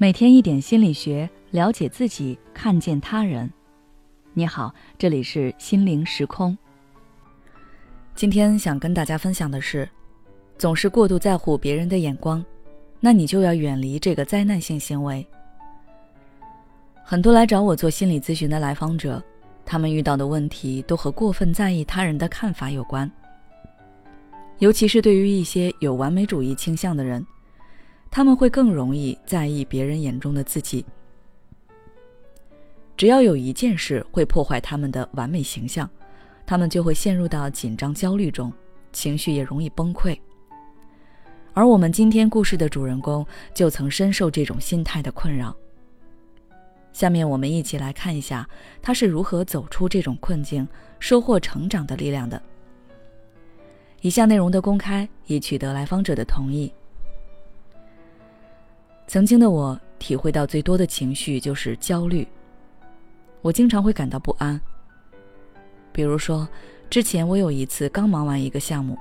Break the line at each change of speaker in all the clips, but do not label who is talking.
每天一点心理学，了解自己，看见他人。你好，这里是心灵时空。今天想跟大家分享的是，总是过度在乎别人的眼光，那你就要远离这个灾难性行为。很多来找我做心理咨询的来访者，他们遇到的问题都和过分在意他人的看法有关，尤其是对于一些有完美主义倾向的人。他们会更容易在意别人眼中的自己。只要有一件事会破坏他们的完美形象，他们就会陷入到紧张焦虑中，情绪也容易崩溃。而我们今天故事的主人公就曾深受这种心态的困扰。下面我们一起来看一下他是如何走出这种困境、收获成长的力量的。以下内容的公开已取得来访者的同意。曾经的我体会到最多的情绪就是焦虑。我经常会感到不安。比如说，之前我有一次刚忙完一个项目，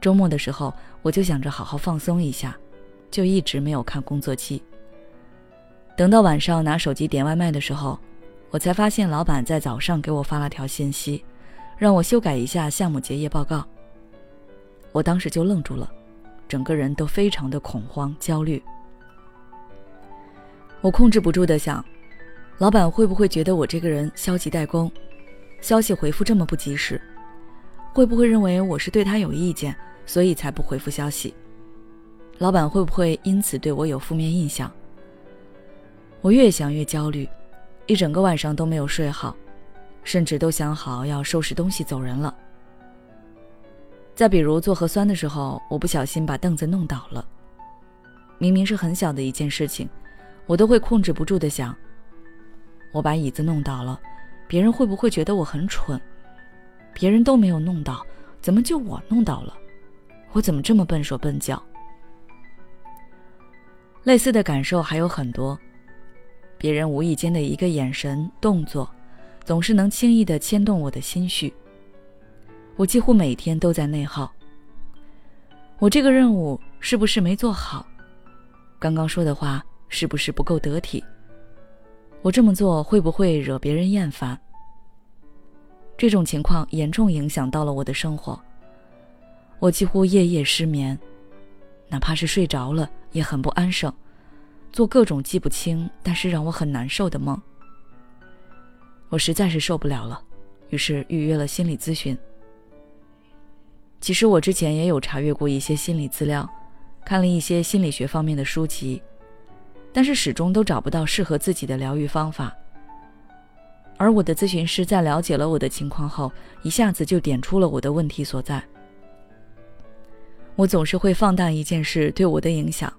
周末的时候我就想着好好放松一下，就一直没有看工作期。等到晚上拿手机点外卖的时候，我才发现老板在早上给我发了条信息，让我修改一下项目结业报告。我当时就愣住了，整个人都非常的恐慌焦虑。我控制不住的想，老板会不会觉得我这个人消极怠工，消息回复这么不及时？会不会认为我是对他有意见，所以才不回复消息？老板会不会因此对我有负面印象？我越想越焦虑，一整个晚上都没有睡好，甚至都想好要收拾东西走人了。再比如做核酸的时候，我不小心把凳子弄倒了，明明是很小的一件事情。我都会控制不住的想：我把椅子弄倒了，别人会不会觉得我很蠢？别人都没有弄倒，怎么就我弄倒了？我怎么这么笨手笨脚？类似的感受还有很多，别人无意间的一个眼神、动作，总是能轻易的牵动我的心绪。我几乎每天都在内耗：我这个任务是不是没做好？刚刚说的话。是不是不够得体？我这么做会不会惹别人厌烦？这种情况严重影响到了我的生活，我几乎夜夜失眠，哪怕是睡着了也很不安生，做各种记不清但是让我很难受的梦。我实在是受不了了，于是预约了心理咨询。其实我之前也有查阅过一些心理资料，看了一些心理学方面的书籍。但是始终都找不到适合自己的疗愈方法。而我的咨询师在了解了我的情况后，一下子就点出了我的问题所在。我总是会放大一件事对我的影响，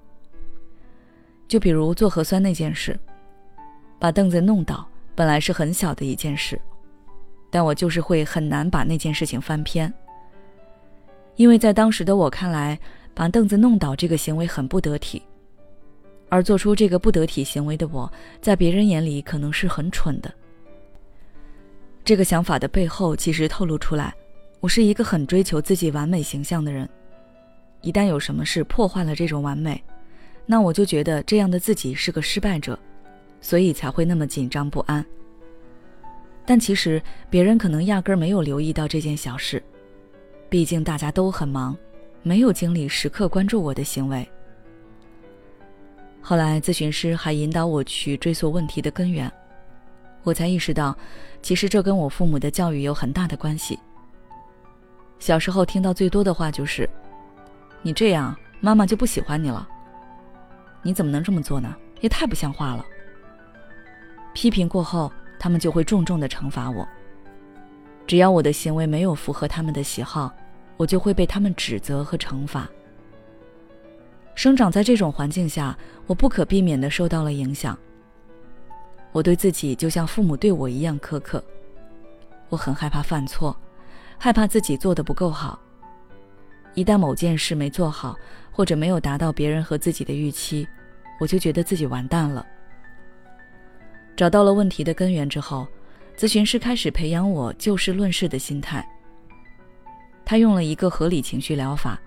就比如做核酸那件事，把凳子弄倒本来是很小的一件事，但我就是会很难把那件事情翻篇，因为在当时的我看来，把凳子弄倒这个行为很不得体。而做出这个不得体行为的我，在别人眼里可能是很蠢的。这个想法的背后，其实透露出来，我是一个很追求自己完美形象的人。一旦有什么事破坏了这种完美，那我就觉得这样的自己是个失败者，所以才会那么紧张不安。但其实别人可能压根儿没有留意到这件小事，毕竟大家都很忙，没有精力时刻关注我的行为。后来，咨询师还引导我去追溯问题的根源，我才意识到，其实这跟我父母的教育有很大的关系。小时候听到最多的话就是：“你这样，妈妈就不喜欢你了。你怎么能这么做呢？也太不像话了。”批评过后，他们就会重重的惩罚我。只要我的行为没有符合他们的喜好，我就会被他们指责和惩罚。生长在这种环境下，我不可避免地受到了影响。我对自己就像父母对我一样苛刻，我很害怕犯错，害怕自己做的不够好。一旦某件事没做好，或者没有达到别人和自己的预期，我就觉得自己完蛋了。找到了问题的根源之后，咨询师开始培养我就事论事的心态。他用了一个合理情绪疗法，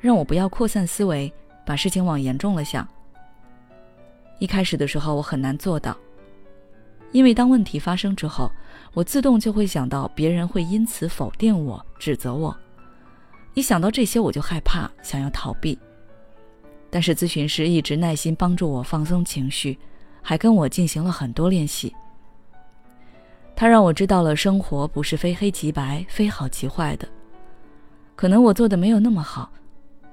让我不要扩散思维。把事情往严重了想，一开始的时候我很难做到，因为当问题发生之后，我自动就会想到别人会因此否定我、指责我。一想到这些，我就害怕，想要逃避。但是咨询师一直耐心帮助我放松情绪，还跟我进行了很多练习。他让我知道了生活不是非黑即白、非好即坏的。可能我做的没有那么好，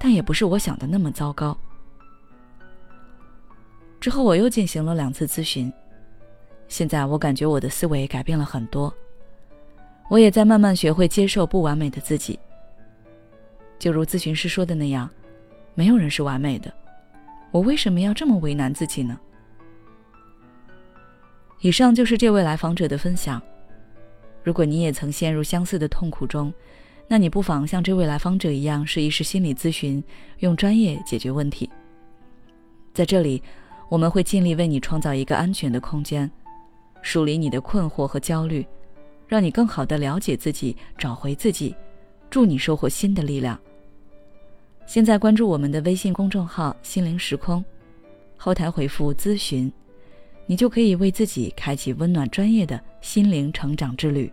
但也不是我想的那么糟糕。之后我又进行了两次咨询，现在我感觉我的思维改变了很多，我也在慢慢学会接受不完美的自己。就如咨询师说的那样，没有人是完美的，我为什么要这么为难自己呢？以上就是这位来访者的分享。如果你也曾陷入相似的痛苦中，那你不妨像这位来访者一样试一试心理咨询，用专业解决问题。在这里，我们会尽力为你创造一个安全的空间，梳理你的困惑和焦虑，让你更好的了解自己，找回自己，助你收获新的力量。现在关注我们的微信公众号“心灵时空”，后台回复“咨询”。你就可以为自己开启温暖专业的心灵成长之旅。